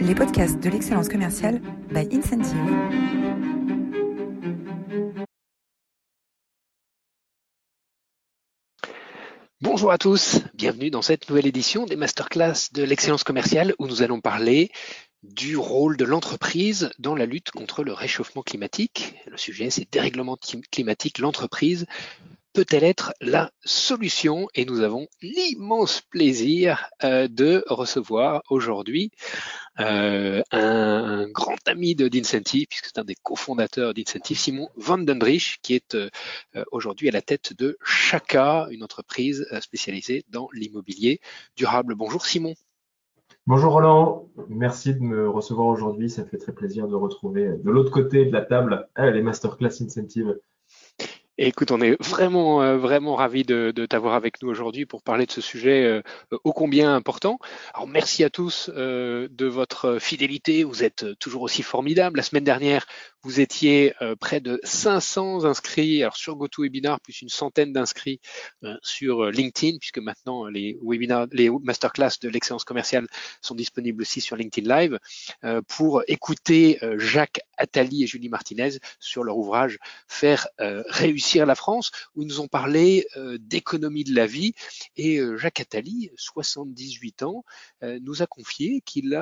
les podcasts de l'excellence commerciale by Incentive. Bonjour à tous, bienvenue dans cette nouvelle édition des masterclass de l'excellence commerciale où nous allons parler du rôle de l'entreprise dans la lutte contre le réchauffement climatique. Le sujet, c'est dérèglement climatique, l'entreprise peut-elle être la solution? Et nous avons l'immense plaisir euh, de recevoir aujourd'hui euh, un, grand ami de d'Incentive, puisque c'est un des cofondateurs d'Incentive, Simon Vandendrich, qui est euh, aujourd'hui à la tête de Chaka, une entreprise spécialisée dans l'immobilier durable. Bonjour Simon. Bonjour Roland, merci de me recevoir aujourd'hui. Ça fait très plaisir de retrouver de l'autre côté de la table les masterclass Incentive écoute, on est vraiment, euh, vraiment ravis de, t'avoir avec nous aujourd'hui pour parler de ce sujet euh, ô combien important. Alors, merci à tous euh, de votre fidélité. Vous êtes toujours aussi formidables. La semaine dernière, vous étiez près de 500 inscrits alors sur GoToWebinar, plus une centaine d'inscrits sur LinkedIn, puisque maintenant les webinars, les masterclass de l'excellence commerciale sont disponibles aussi sur LinkedIn Live pour écouter Jacques Attali et Julie Martinez sur leur ouvrage Faire réussir à la France, où ils nous ont parlé euh, d'économie de la vie. Et euh, Jacques Attali, 78 ans, euh, nous a confié qu'il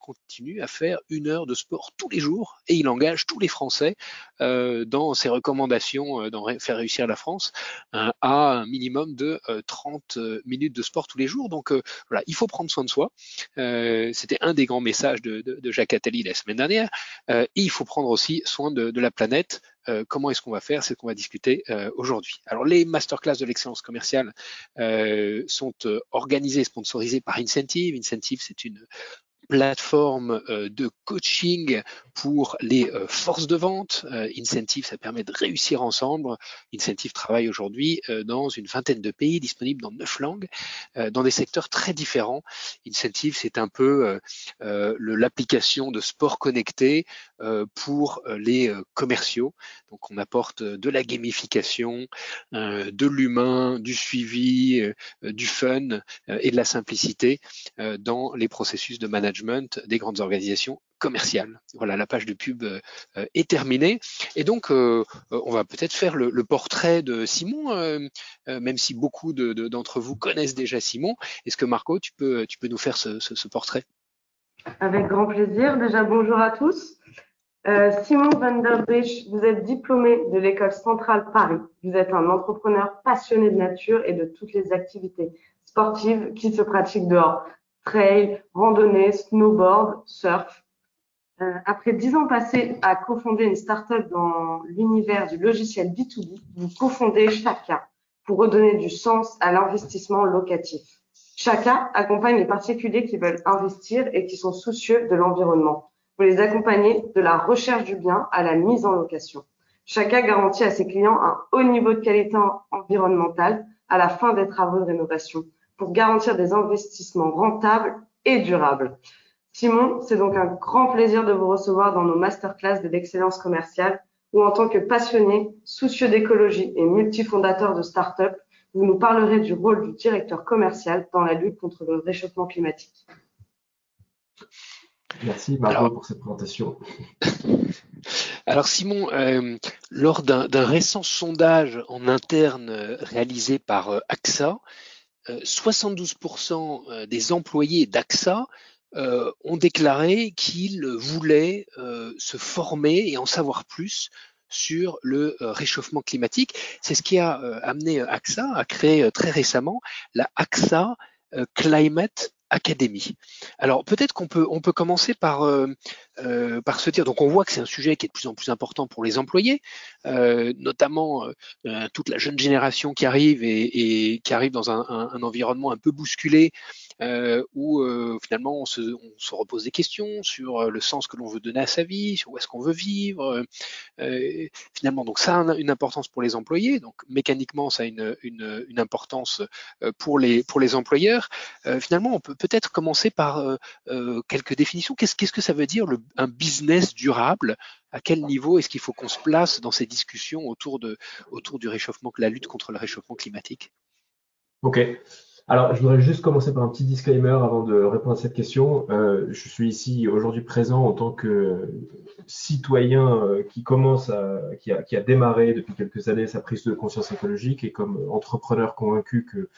continue à faire une heure de sport tous les jours et il engage tous les Français dans ses recommandations dans Faire réussir la France à un minimum de 30 minutes de sport tous les jours. Donc voilà, il faut prendre soin de soi. C'était un des grands messages de, Jacques Attali la semaine dernière. Faut prendre aussi soin de, de la planète euh, comment est-ce qu'on va faire? C'est ce qu'on va discuter euh, aujourd'hui. Alors les masterclass de l'excellence commerciale euh, sont organisées et sponsorisées par Incentive. Incentive, c'est une plateforme euh, de coaching pour les euh, forces de vente. Euh, Incentive, ça permet de réussir ensemble. Incentive travaille aujourd'hui dans une vingtaine de pays, disponible dans neuf langues, dans des secteurs très différents. Incentive, c'est un peu l'application de sport connecté pour les commerciaux. Donc, on apporte de la gamification, de l'humain, du suivi, du fun et de la simplicité dans les processus de management des grandes organisations commerciales. Voilà, la page de pub euh, est terminée. Et donc, euh, on va peut-être faire le, portrait de Simon, euh, même si beaucoup d'entre vous connaissent déjà Simon. Est-ce que Marco, tu peux, tu peux nous faire ce, portrait? Avec grand plaisir. Déjà, bonjour à tous. Simon van der vous êtes diplômé de l'école centrale Paris. Vous êtes un entrepreneur passionné de nature et de toutes les activités sportives qui se pratiquent dehors trail, randonnée, snowboard, surf. Euh, après dix ans passés à cofonder une startup dans l'univers du logiciel B2B, vous cofondez Chaka pour redonner du sens à l'investissement locatif. Chaka accompagne les particuliers qui veulent investir et qui sont soucieux de l'environnement. Vous les accompagnez de la recherche du bien à la mise en location. Chaka garantit à ses clients un haut niveau de qualité environnementale à la fin des travaux de rénovation pour garantir des investissements rentables et durables. Simon, c'est donc un grand plaisir de vous recevoir dans nos masterclass de l'excellence commerciale où en tant que passionné, soucieux d'écologie et multifondateur de start-up, vous nous parlerez du rôle du directeur commercial dans la lutte contre le réchauffement climatique. Merci Margot pour cette présentation. Alors Simon, euh, lors d'un récent sondage en interne euh, réalisé par euh, AXA, 72% euh, euh, des employés d'AXA euh, ont déclaré qu'ils voulaient se former et en savoir plus sur le réchauffement climatique. C'est ce qui a amené AXA à créer très récemment la AXA Climate Alors peut-être qu'on peut on peut commencer par par se dire donc on voit que c'est un sujet qui est de plus en plus important pour les employés, notamment toute la jeune génération qui arrive et, qui arrive dans un, environnement un peu bousculé euh, où euh, finalement on se, repose des questions sur euh, le sens que l'on veut donner à sa vie, sur où est-ce qu'on veut vivre. Finalement, donc ça a une importance pour les employés, donc mécaniquement ça a une, importance pour les, pour les employeurs. finalement, on peut peut-être commencer par quelques définitions. Qu'est-ce, qu'est-ce que ça veut dire un business durable? À quel niveau est-ce qu'il faut qu'on se place dans ces discussions autour, de, autour du réchauffement, la lutte contre le réchauffement climatique? Ok. Alors, je voudrais juste commencer par un petit disclaimer avant de répondre à cette question. Euh, je suis ici aujourd'hui présent en tant que citoyen euh, qui commence à, qui a, qui a, démarré depuis quelques années sa prise de conscience écologique et comme entrepreneur convaincu que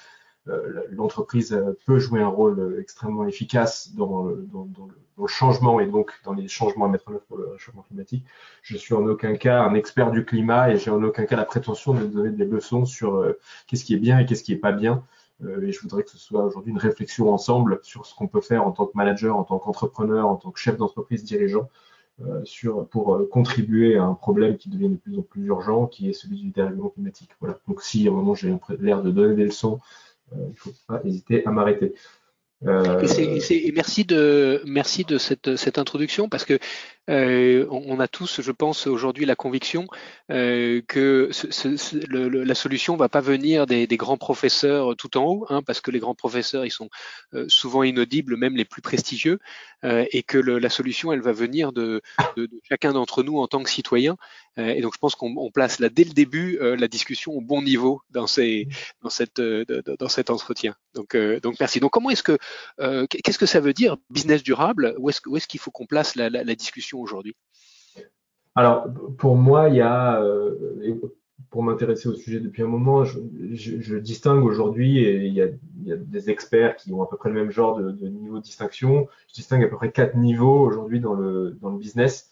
euh, l'entreprise peut jouer un rôle extrêmement efficace dans, dans, dans, le changement et donc dans les changements à mettre en œuvre pour le réchauffement climatique. Je suis en aucun cas un expert du climat et j'ai en aucun cas la prétention de donner des leçons sur qu'est-ce qui est bien et qu'est-ce qui est pas bien. Euh, et je voudrais que ce soit aujourd'hui une réflexion ensemble sur ce qu'on peut faire en tant que manager, en tant qu'entrepreneur, en tant que chef d'entreprise dirigeant, euh, pour euh, contribuer à un problème qui devient de plus en plus urgent, qui est celui du dérèglement climatique. Voilà. Donc si à un moment j'ai l'air de donner des leçons, il ne faut pas hésiter à m'arrêter. Euh... Et, merci de cette, introduction parce que euh, on, a tous, je pense, aujourd'hui la conviction euh, que la solution va pas venir des, grands professeurs tout en haut, hein, parce que les grands professeurs, ils sont euh, souvent inaudibles, même les plus prestigieux, et que la solution, elle va venir de chacun d'entre nous en tant que citoyen. Euh, et donc, je pense qu'on place là dès le début la discussion au bon niveau dans, ces, dans, cette, dans cet entretien. Donc, donc merci. Donc, comment est-ce que qu'est-ce que ça veut dire business durable? Où est-ce est qu'il faut qu'on place la, la, la discussion aujourd'hui? Alors, pour moi, il y a, euh, pour m'intéresser au sujet depuis un moment, je, je, distingue aujourd'hui, et il y, a, il y, a, des experts qui ont à peu près le même genre de, de niveau de distinction, je distingue à peu près quatre niveaux aujourd'hui dans le, dans le business.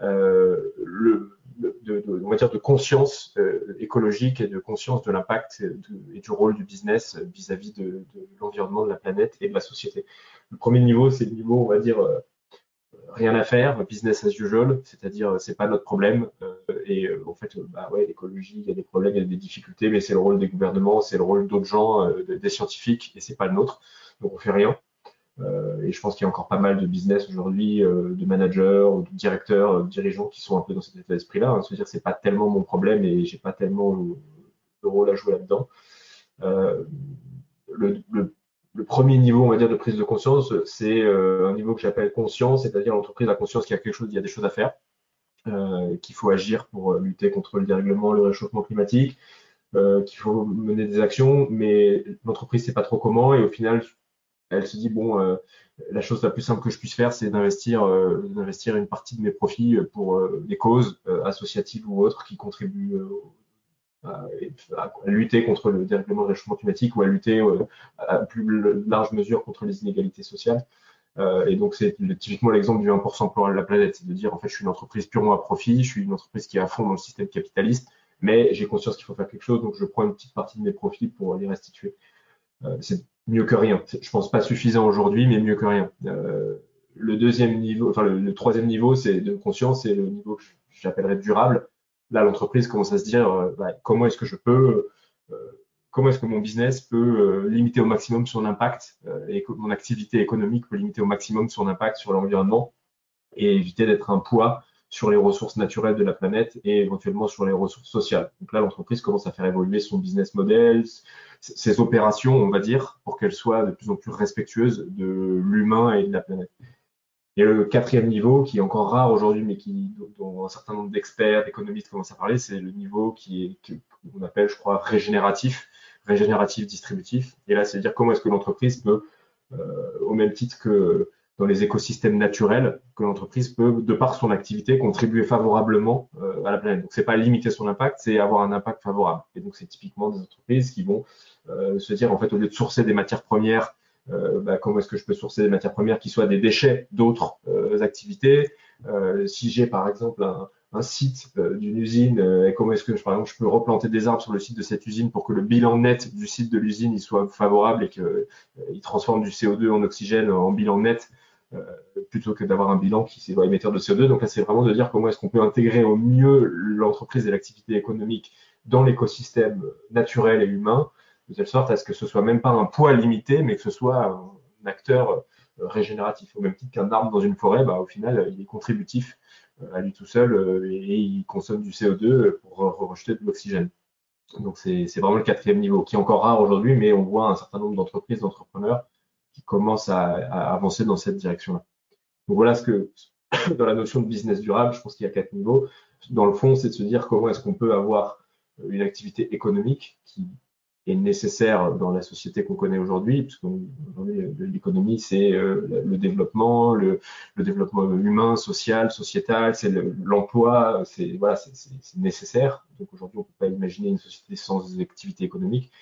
Euh, le, de, on va dire de conscience euh, écologique et de conscience de l'impact et du rôle du business vis-à-vis -vis de, l'environnement, de la planète et de la société. Le premier niveau, c'est le niveau, on va dire, euh, rien à faire, business as usual, c'est-à-dire c'est pas notre problème. Et en fait, bah ouais, l'écologie, il y a des problèmes, il y a des difficultés, mais c'est le rôle des gouvernements, c'est le rôle d'autres gens, des scientifiques, et c'est pas le nôtre. Donc on fait rien. Et je pense qu'il y a encore pas mal de business aujourd'hui, de managers, de directeurs, de dirigeants qui sont un peu dans cet état d'esprit-là, hein, se dire c'est pas tellement mon problème et j'ai pas tellement le, rôle à jouer là-dedans. le, premier niveau, on va dire, de prise de conscience, c'est euh, un niveau que j'appelle conscience, c'est-à-dire l'entreprise a conscience qu'il y a quelque chose, il y a des choses à faire, euh, qu'il faut agir pour euh, lutter contre le dérèglement, le réchauffement climatique, euh, qu'il faut mener des actions, mais l'entreprise sait pas trop comment, et au final, elle se dit bon, euh, la chose la plus simple que je puisse faire, c'est d'investir, d'investir une partie de mes profits pour des causes associatives ou autres qui contribuent à, lutter contre le dérèglement du réchauffement climatique ou à lutter euh, à plus large mesure contre les inégalités sociales. Euh, et donc, c'est typiquement l'exemple du 1% pour la planète, c'est de dire, en fait, je suis une entreprise purement à profit, je suis une entreprise qui est à fond dans le système capitaliste, mais j'ai conscience qu'il faut faire quelque chose, donc je prends une petite partie de mes profits pour les restituer. Euh, c'est mieux que rien. Je pense pas suffisant aujourd'hui, mais mieux que rien. Euh, le deuxième niveau, enfin le, troisième niveau, c'est de conscience, c'est le niveau que j'appellerais durable là, l'entreprise commence à se dire euh, bah, comment est-ce que je peux, euh, comment est-ce que mon business peut euh, limiter au maximum son impact et que mon activité économique peut limiter au maximum son impact sur l'environnement et éviter d'être un poids sur les ressources naturelles de la planète et éventuellement sur les ressources sociales. Donc là, l'entreprise commence à faire évoluer son business model, ses opérations, on va dire, pour qu'elles soient de plus en plus respectueuses de l'humain et de la planète. Et le quatrième niveau, qui est encore rare aujourd'hui, mais qui, dont un certain nombre d'experts, d'économistes commencent à parler, c'est le niveau qui est, qu'on appelle, je crois, régénératif, régénératif distributif. Et là, c'est dire comment est-ce que l'entreprise peut, euh, au même titre que dans les écosystèmes naturels, que l'entreprise peut, de par son activité, contribuer favorablement euh, à la planète. Donc, c'est pas limiter son impact, c'est avoir un impact favorable. Et donc, c'est typiquement des entreprises qui vont euh, se dire, en fait, au lieu de sourcer des matières premières euh, bah, comment est-ce que je peux sourcer des matières premières qui soient des déchets d'autres activités? Si j'ai par exemple un, un site d'une usine et comment est-ce que par exemple je peux replanter des arbres sur le site de cette usine pour que le bilan net du site de l'usine soit favorable et qu'il il transforme du CO2 en oxygène en bilan net plutôt que d'avoir un bilan qui est émetteur de CO2. Donc là c'est vraiment de dire comment est-ce qu'on peut intégrer au mieux l'entreprise et l'activité économique dans l'écosystème naturel et humain de telle sorte à ce que ce soit même pas un poids limité, mais que ce soit un acteur euh, régénératif. Au même titre qu'un arbre dans une forêt, bah, au final, il est contributif euh, à lui tout seul euh, et il consomme du CO2 pour rejeter de l'oxygène. Donc c'est vraiment le quatrième niveau, qui est encore rare aujourd'hui, mais on voit un certain nombre d'entreprises, d'entrepreneurs qui commencent à, avancer dans cette direction-là. Donc voilà ce que, dans la notion de business durable, je pense qu'il y a quatre niveaux. Dans le fond, c'est de se dire comment est-ce qu'on peut avoir une activité économique qui est nécessaire dans la société qu'on connaît aujourd'hui, parce qu'aujourd'hui l'économie c'est le développement, le, développement humain, social, sociétal, c'est l'emploi, c'est voilà, c'est nécessaire. Donc aujourd'hui on peut pas imaginer une société sans activité économique,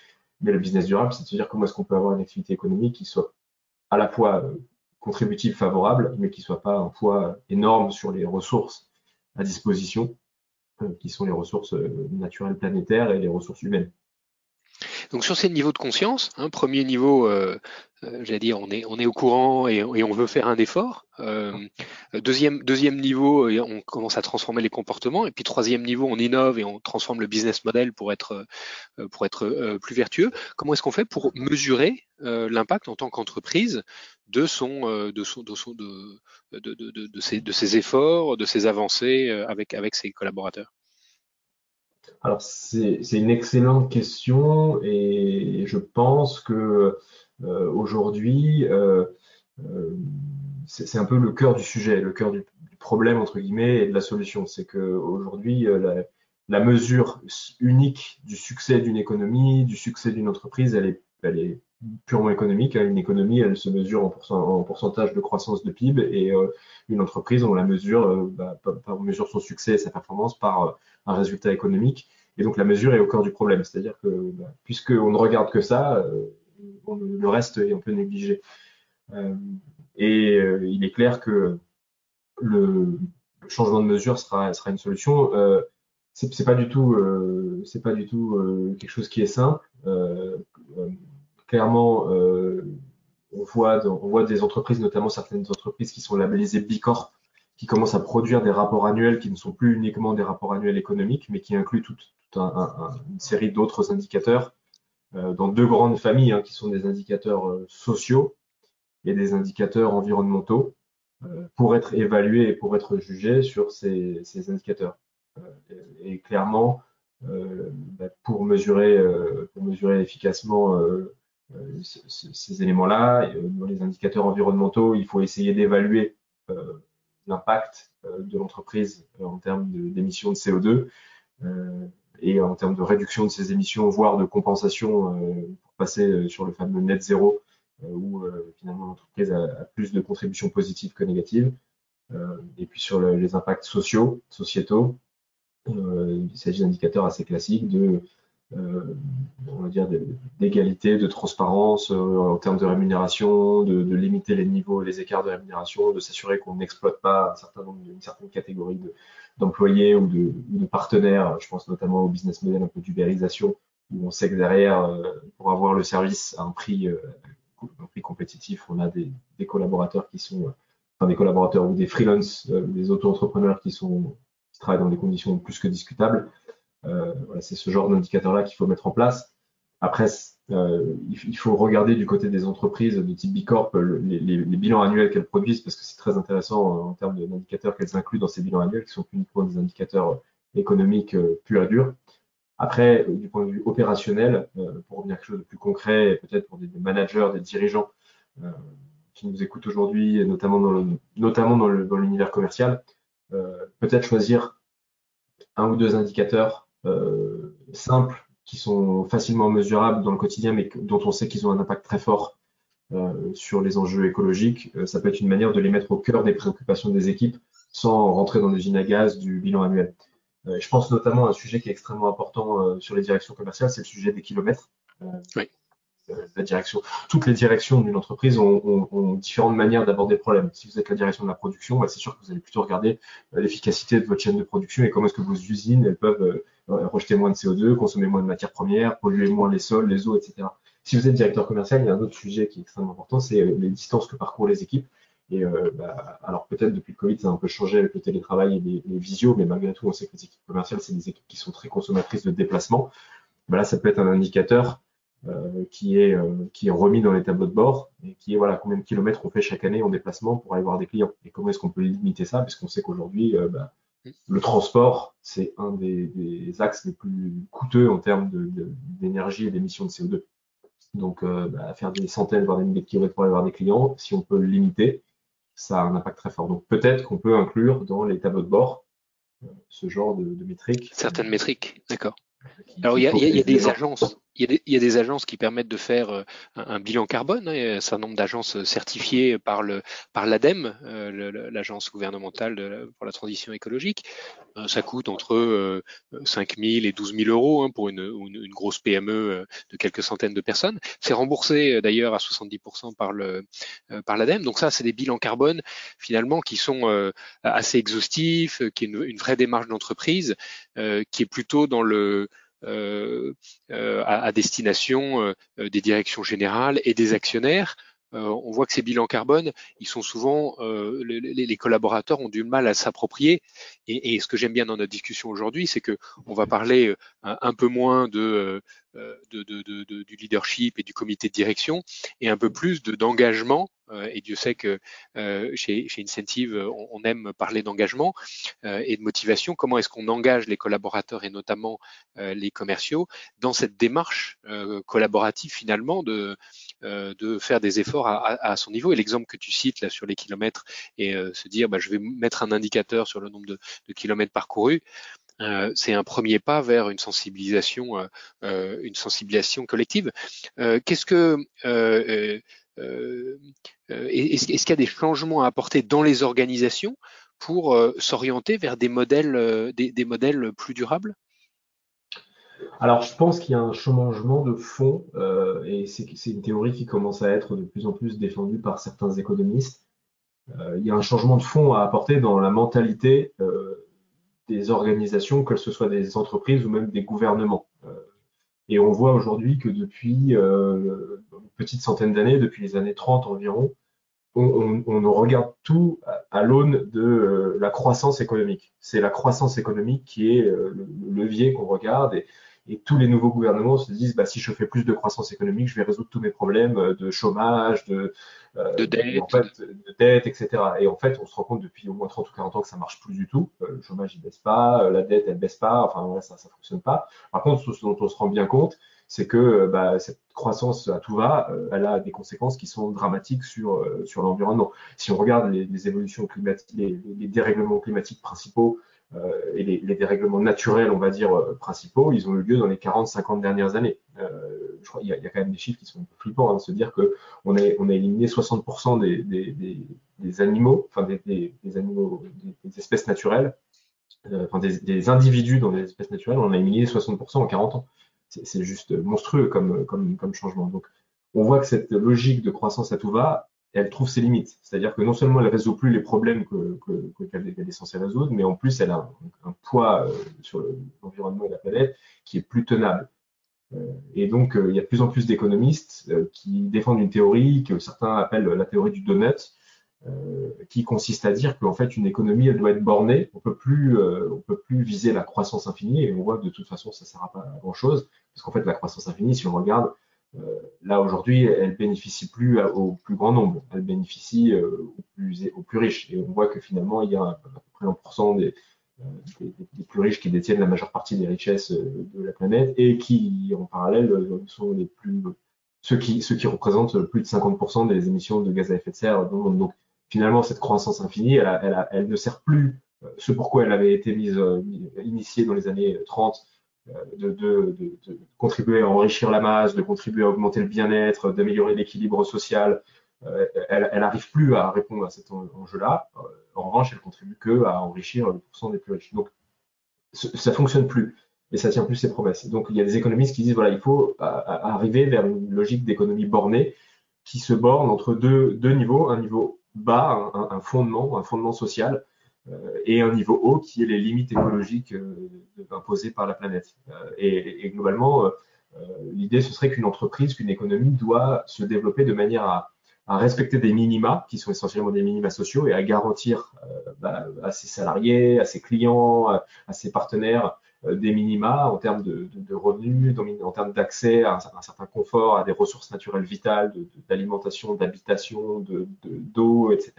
mais le business durable, c'est de se dire comment est-ce qu'on peut avoir une activité économique qui soit à la fois contributive, favorable, mais qui soit pas un poids énorme sur les ressources à disposition, qui sont les ressources naturelles planétaires et les ressources humaines. Donc sur ces niveaux de conscience, hein, premier niveau, euh, euh, j'allais dire, on est, on est au courant et, on veut faire un effort. Euh, deuxième, deuxième niveau, on commence à transformer les comportements. Et puis troisième niveau, on innove et on transforme le business model pour être, pour être plus vertueux. Comment est-ce qu'on fait pour mesurer l'impact en tant qu'entreprise de son, de son, de, son, de, de, de, de, ses, de efforts, de ses avancées avec, avec ses collaborateurs? Alors, c'est une excellente question et je pense que euh, aujourd'hui, euh, euh, c'est un peu le cœur du sujet, le cœur du, problème, entre guillemets, et de la solution. C'est qu'aujourd'hui, la, la mesure unique du succès d'une économie, du succès d'une entreprise, elle est, elle est purement économique. Hein. Une économie, elle se mesure en, pourcentage de croissance de PIB et une entreprise, on la mesure, bah, on mesure son succès et sa performance par un résultat économique. Et donc la mesure est au cœur du problème. C'est-à-dire que bah, puisqu'on ne regarde que ça, le reste est un peu négligé. Euh, et euh, il est clair que le, changement de mesure sera, une solution. Euh, c'est pas du tout, c'est pas du tout quelque chose qui est simple. clairement, on voit, des entreprises, notamment certaines entreprises qui sont labellisées Bicorp, qui commencent à produire des rapports annuels qui ne sont plus uniquement des rapports annuels économiques, mais qui incluent toute, une série d'autres indicateurs dans deux grandes familles, hein, qui sont des indicateurs euh, sociaux et des indicateurs environnementaux, euh, pour être évalués et pour être jugés sur ces, indicateurs. et clairement, bah, pour mesurer efficacement ces éléments-là, dans les indicateurs environnementaux, il faut essayer d'évaluer l'impact de l'entreprise en termes d'émissions de, CO2 et en termes de réduction de ces émissions, voire de compensation euh, pour passer euh, sur le fameux net zéro, euh, où finalement l'entreprise a, plus de contributions positives que négatives. et puis sur les impacts sociaux, sociétaux, il s'agit d'indicateurs assez classiques de on va dire d'égalité, de transparence en termes de rémunération, de, limiter les niveaux, les écarts de rémunération, de s'assurer qu'on n'exploite pas un certain nombre, une certaine catégorie de, d'employés ou de, partenaires. Je pense notamment au business model un peu d'ubérisation, où on sait que derrière, euh, pour avoir le service à un prix, euh, compétitif, on a des, collaborateurs qui sont, enfin des collaborateurs ou des freelance, euh, des auto-entrepreneurs qui travaillent dans des conditions plus que discutables. Voilà, c'est ce genre d'indicateur-là qu'il faut mettre en place. Après, euh, il faut regarder du côté des entreprises de type Bicorp les, les, bilans annuels qu'elles produisent parce que c'est très intéressant euh, en termes d'indicateurs qu'elles incluent dans ces bilans annuels qui sont uniquement des indicateurs euh, économiques purs et durs. Après, du point de vue opérationnel, pour revenir à quelque chose de plus concret, peut-être pour des, managers, des dirigeants qui nous écoutent aujourd'hui, notamment dans l'univers commercial, peut-être choisir un ou deux indicateurs simples qui sont facilement mesurables dans le quotidien, mais dont on sait qu'ils ont un impact très fort euh, sur les enjeux écologiques. Euh, ça peut être une manière de les mettre au cœur des préoccupations des équipes sans rentrer dans les à gaz du bilan annuel. Euh, je pense notamment à un sujet qui est extrêmement important sur les directions commerciales, c'est le sujet des kilomètres. Oui. La direction, toutes les directions d'une entreprise ont, ont, différentes manières d'aborder le problème. Si vous êtes la direction de la production, bah, c'est sûr que vous allez plutôt regarder l'efficacité de votre chaîne de production et comment est-ce que vos usines elles peuvent rejeter moins de CO2, consommer moins de matières premières, polluer moins les sols, les eaux, etc. Si vous êtes directeur commercial, il y a un autre sujet qui est extrêmement important, c'est euh, les distances que parcourent les équipes. Et euh, bah, alors peut-être depuis le Covid, ça a un peu changé avec le télétravail et les, les visios, mais malgré tout, on sait que les équipes commerciales, c'est des équipes qui sont très consommatrices de déplacement. Bah, là, ça peut être un indicateur euh, qui est euh, qui est remis dans les tableaux de bord et qui est voilà combien de kilomètres on fait chaque année en déplacement pour aller voir des clients et comment est-ce qu'on peut limiter ça? Parce qu'on sait qu'aujourd'hui euh, bah, le transport, c'est un des, axes les plus coûteux en termes d'énergie et d'émissions de CO2. Donc, euh, bah, faire des centaines, voire des milliers de kilomètres pour aller voir des clients, si on peut le limiter, ça a un impact très fort. Donc, peut-être qu'on peut inclure dans les tableaux de bord euh, ce genre de, métriques. Certaines métriques, d'accord. Alors, il y a, des agences, il y, a des, agences qui permettent de faire euh, un, bilan carbone. Hein, il y a un certain nombre d'agences certifiées par le par l'ADEME, euh, l'agence gouvernementale pour la transition écologique. Euh, ça coûte entre 5 000 et 12 000 euros hein, pour une, grosse PME de quelques centaines de personnes. C'est remboursé d'ailleurs à 70% par l'ADEME. Donc ça, c'est des bilans carbone finalement qui sont assez exhaustifs, qui est une vraie démarche d'entreprise, qui est plutôt dans le euh, euh, à, destination euh, des directions générales et des actionnaires. On voit que ces bilans carbone, ils sont souvent, les, collaborateurs ont du mal à s'approprier. Et, ce que j'aime bien dans notre discussion aujourd'hui, c'est que on va parler un, peu moins de, du leadership et du comité de direction et un peu plus d'engagement euh, et Dieu sait que euh, chez, chez, Incentive, on, aime parler d'engagement euh, et de motivation. Comment est-ce qu'on engage les collaborateurs et notamment les commerciaux dans cette démarche collaborative finalement de, de faire des efforts à, son niveau. Et l'exemple que tu cites là sur les kilomètres et se dire, bah, je vais mettre un indicateur sur le nombre de, kilomètres parcourus. Euh, c'est un premier pas vers une sensibilisation, euh, une sensibilisation collective. Euh, qu'est-ce que euh, euh, est-ce qu'il y a des changements à apporter dans les organisations pour euh, s'orienter vers des modèles, des, modèles plus durables? Alors, je pense qu'il y a un changement de fond, et c'est une théorie qui commence à être de plus en plus défendue par certains économistes. il y a un changement de fond à apporter dans la mentalité des organisations, que ce soit des entreprises ou même des gouvernements. Et on voit aujourd'hui que depuis euh, une petite centaine d'années, depuis les années 30 environ, on, on, regarde tout à, l'aune de euh, la croissance économique. C'est la croissance économique qui est euh, le, levier qu'on regarde. Et, et tous les nouveaux gouvernements se disent bah, si je fais plus de croissance économique, je vais résoudre tous mes problèmes de chômage, de, euh, de, dette. En fait, de dette, etc. Et en fait, on se rend compte depuis au moins 30 ou 40 ans que ça marche plus du tout. Euh, le chômage, il baisse pas, la dette, elle baisse pas. Enfin, ouais, ça, ça fonctionne pas. Par contre, ce dont on se rend bien compte, c'est que bah, cette croissance à tout va, elle a des conséquences qui sont dramatiques sur, sur l'environnement. Si on regarde les, les évolutions climatiques, les, les, dérèglements climatiques principaux euh, et les, dérèglements naturels, on va dire, euh, principaux, ils ont eu lieu dans les 40-50 dernières années. Euh, je crois qu'il y, a quand même des chiffres qui sont un peu flippants, hein, de se dire que on a, éliminé 60% des, animaux, enfin des, espèces naturelles, enfin des, individus dans les espèces naturelles, on a éliminé 60% en 40 ans. C'est juste monstrueux comme, comme changement. Donc, on voit que cette logique de croissance à tout va, elle trouve ses limites. C'est-à-dire que non seulement elle ne résout plus les problèmes qu'elle que, que, est censée résoudre, mais en plus elle a un, poids euh, sur l'environnement et la planète qui est plus tenable. Euh, et donc euh, il y a de plus en plus d'économistes qui défendent une théorie que certains appellent la théorie du donut, qui consiste à dire qu'en fait une économie elle doit être bornée. On peut plus, on peut plus viser la croissance infinie et on voit que de toute façon ça ne sert à pas à grand chose parce qu'en fait la croissance infinie, si on regarde, là aujourd'hui, elle bénéficie plus au plus grand nombre, elle bénéficie euh, aux, plus, aux plus riches. Et on voit que finalement, il y a à peu près 1% des, euh, des, des, plus riches qui détiennent la majeure partie des richesses de la planète et qui, en parallèle, sont les plus ceux qui, représentent plus de 50% des émissions de gaz à effet de serre dans le monde. Donc, finalement, cette croissance infinie, elle ne sert plus ce pourquoi elle avait été mise, initiée dans les années 30 de, contribuer à enrichir la masse, de contribuer à augmenter le bien-être, d'améliorer l'équilibre social. Euh, elle n'arrive plus à répondre à cet enjeu-là. Euh, en revanche, elle contribue que à enrichir le pourcent des plus riches. Donc, ça fonctionne plus et ça tient plus ses promesses. Donc, il y a des économistes qui disent voilà, il faut arriver vers une logique d'économie bornée qui se borne entre deux, deux niveaux, un niveau bas, un, fondement, un fondement social, et un niveau haut qui est les limites écologiques euh, imposées par la planète. Euh, et, globalement, l'idée ce serait qu'une entreprise, qu'une économie doit se développer de manière à, respecter des minima qui sont essentiellement des minima sociaux et à garantir bah, à ses salariés, à ses clients, à, ses partenaires des minima en termes de, revenus, en termes d'accès à, un certain confort, à des ressources naturelles vitales, d'alimentation, d'habitation, d'eau, de, etc.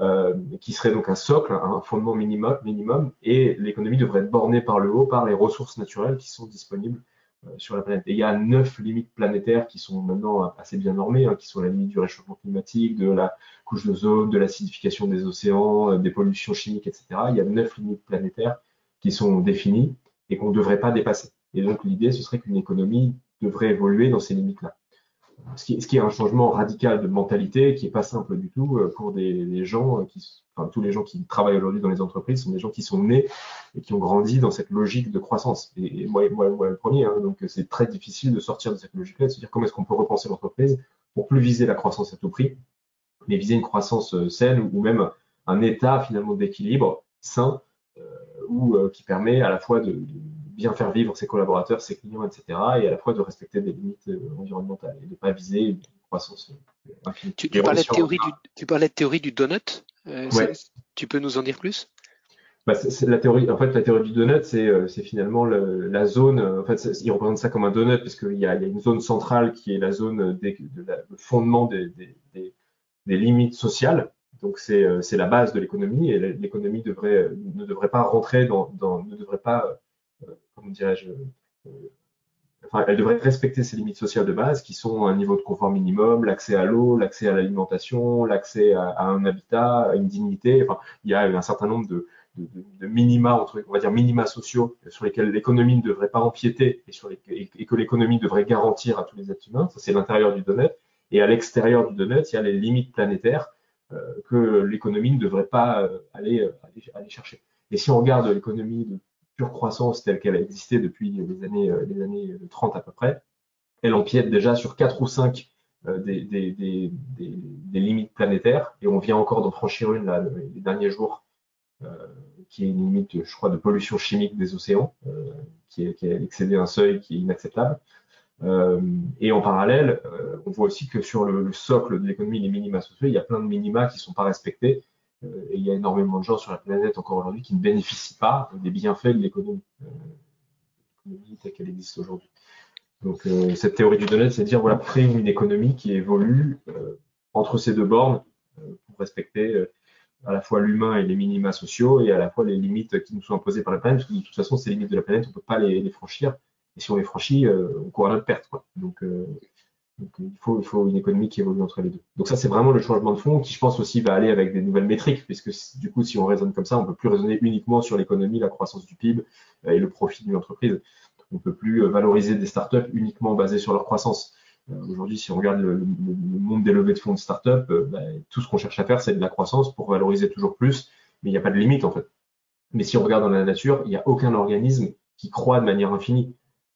Euh, qui serait donc un socle, un fondement minimum, minimum et l'économie devrait être bornée par le haut par les ressources naturelles qui sont disponibles euh, sur la planète. Et il y a neuf limites planétaires qui sont maintenant assez bien normées, hein, qui sont la limite du réchauffement climatique, de la couche d'ozone, de l'acidification des océans, euh, des pollutions chimiques, etc. Il y a neuf limites planétaires qui sont définies et qu'on ne devrait pas dépasser. Et donc l'idée, ce serait qu'une économie devrait évoluer dans ces limites-là. Ce qui, qui, est un changement radical de mentalité qui est pas simple du tout pour des, gens qui, enfin, tous les gens qui travaillent aujourd'hui dans les entreprises sont des gens qui sont nés et qui ont grandi dans cette logique de croissance. Et, moi, moi, le premier, hein, donc c'est très difficile de sortir de cette logique-là, de se dire comment est-ce qu'on peut repenser l'entreprise pour plus viser la croissance à tout prix, mais viser une croissance saine ou même un état finalement d'équilibre sain euh, ou euh, qui permet à la fois de, bien faire vivre ses collaborateurs, ses clients, etc., et à la fois de respecter des limites euh, environnementales et de ne pas viser une croissance infinie. Tu, parlais de théorie du, tu parlais de théorie du donut. Tu peux nous en dire plus? Bah, c'est la théorie, en fait, la théorie du donut, c'est finalement le, la zone. En fait, il représente ça comme un donut parce qu'il y, a, y a une zone centrale qui est la zone des, de la, le fondement des, des, des, des limites sociales donc euh, c'est la base de l'économie et l'économie devrait ne devrait pas rentrer dans, dans ne devrait pas euh, euh, enfin elle devrait respecter ses limites sociales de base qui sont un niveau de confort minimum, l'accès à l'eau, l'accès à l'alimentation, l'accès à, un habitat, à une dignité. Enfin il y a un certain nombre de, minima on va dire minima sociaux sur lesquels l'économie ne devrait pas empiéter et que l'économie devrait garantir à tous les êtres humains. Ça c'est l'intérieur du donut. Et à l'extérieur du donut, il y a les limites planétaires euh, que l'économie ne devrait pas euh, aller, aller, chercher. Et si on regarde l'économie de pure croissance telle qu'elle a existé depuis les années, les années 30 à peu près, elle empiète déjà sur 4 ou 5 des, des, limites planétaires, et on vient encore d'en franchir une là, les derniers jours, euh, qui est une limite, je crois, de pollution chimique des océans, euh, qui, qui, a excédé un seuil qui est inacceptable. Euh, et en parallèle, euh, on voit aussi que sur le, socle de l'économie, les minima sociaux, il y a plein de minima qui ne sont pas respectés. Euh, et il y a énormément de gens sur la planète encore aujourd'hui qui ne bénéficient pas des bienfaits de l'économie, telle qu'elle existe aujourd'hui. Donc cette théorie du donut, c'est de dire voilà, créer une économie qui évolue entre ces deux bornes pour respecter à la fois l'humain et les minima sociaux et à la fois les limites qui nous sont imposées par la planète, parce que de toute façon, ces limites de la planète, on ne peut pas les, franchir. Et si on les franchit, euh, on court à notre perte. Donc, euh, donc, il, faut, une économie qui évolue entre les deux. Donc ça, c'est vraiment le changement de fond qui, je pense aussi, va aller avec des nouvelles métriques, puisque du coup, si on raisonne comme ça, on peut plus raisonner uniquement sur l'économie, la croissance du PIB euh, et le profit d'une entreprise. On peut plus valoriser des startups uniquement basées sur leur croissance. Aujourd'hui, si on regarde le, monde des levées de fonds de startups, bah, tout ce qu'on cherche à faire, c'est de la croissance pour valoriser toujours plus, mais il n'y a pas de limite en fait. Mais si on regarde dans la nature, il n'y a aucun organisme qui croît de manière infinie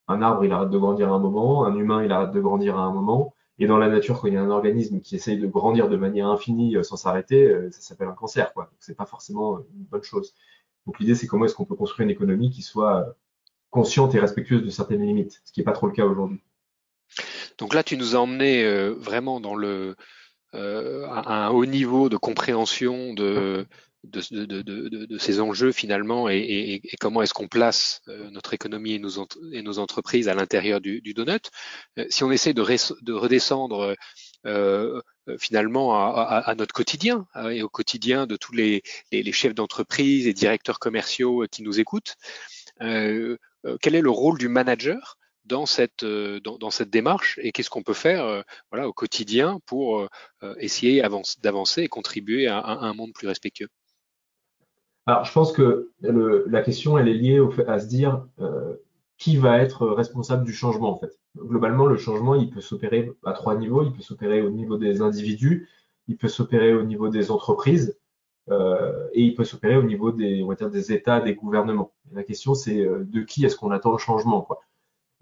un arbre, il arrête de grandir à un moment, un humain, il arrête de grandir à un moment. Et dans la nature, quand il y a un organisme qui essaye de grandir de manière infinie euh, sans s'arrêter, euh, ça s'appelle un cancer, quoi. C'est pas forcément une bonne chose. Donc l'idée, c'est comment est-ce qu'on peut construire une économie qui soit euh, consciente et respectueuse de certaines limites, ce qui n'est pas trop le cas aujourd'hui. Donc là, tu nous as emmené vraiment dans le à un haut niveau de compréhension de de, de, de, de, ces enjeux finalement et, et, et comment est-ce qu'on place euh, notre économie et nos, et nos entreprises à l'intérieur du, du, donut. Euh, si on essaie de, de redescendre euh, finalement à, à, à, notre quotidien et au quotidien de tous les, les, les chefs d'entreprise et directeurs commerciaux qui nous écoutent, quel est le rôle du manager dans cette, dans, dans cette démarche et qu'est-ce qu'on peut faire voilà, au quotidien pour essayer d'avancer et contribuer à, à un monde plus respectueux? Alors, je pense que la question, elle est liée à se dire euh, qui va être responsable du changement, en fait. Globalement, le changement, il peut s'opérer à trois niveaux. Il peut s'opérer au niveau des individus, il peut s'opérer au niveau des entreprises, euh, et il peut s'opérer au niveau des, on va dire, des États, des gouvernements. la question, c'est euh, de qui est-ce qu'on attend le changement, quoi.